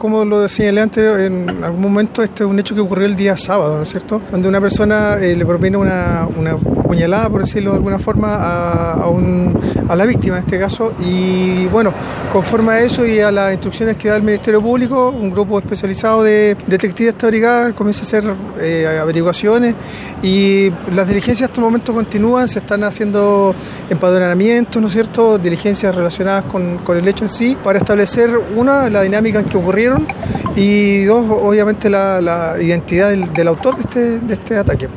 como lo señalé antes, en algún momento este es un hecho que ocurrió el día sábado, ¿no es cierto? Donde una persona eh, le propone una, una puñalada, por decirlo de alguna forma, a, a, la víctima en este caso. Y bueno, conforme a eso y a las instrucciones que da el Ministerio Público, un grupo especializado de detectives de esta brigada comienza a hacer eh, averiguaciones y las diligencias hasta el momento continúan, se están haciendo empadronamientos, ¿no es cierto?, diligencias relacionadas con, con el hecho en sí, para establecer, una, la dinámica en que y dos, obviamente, la, la identidad del, del autor de este, de este ataque.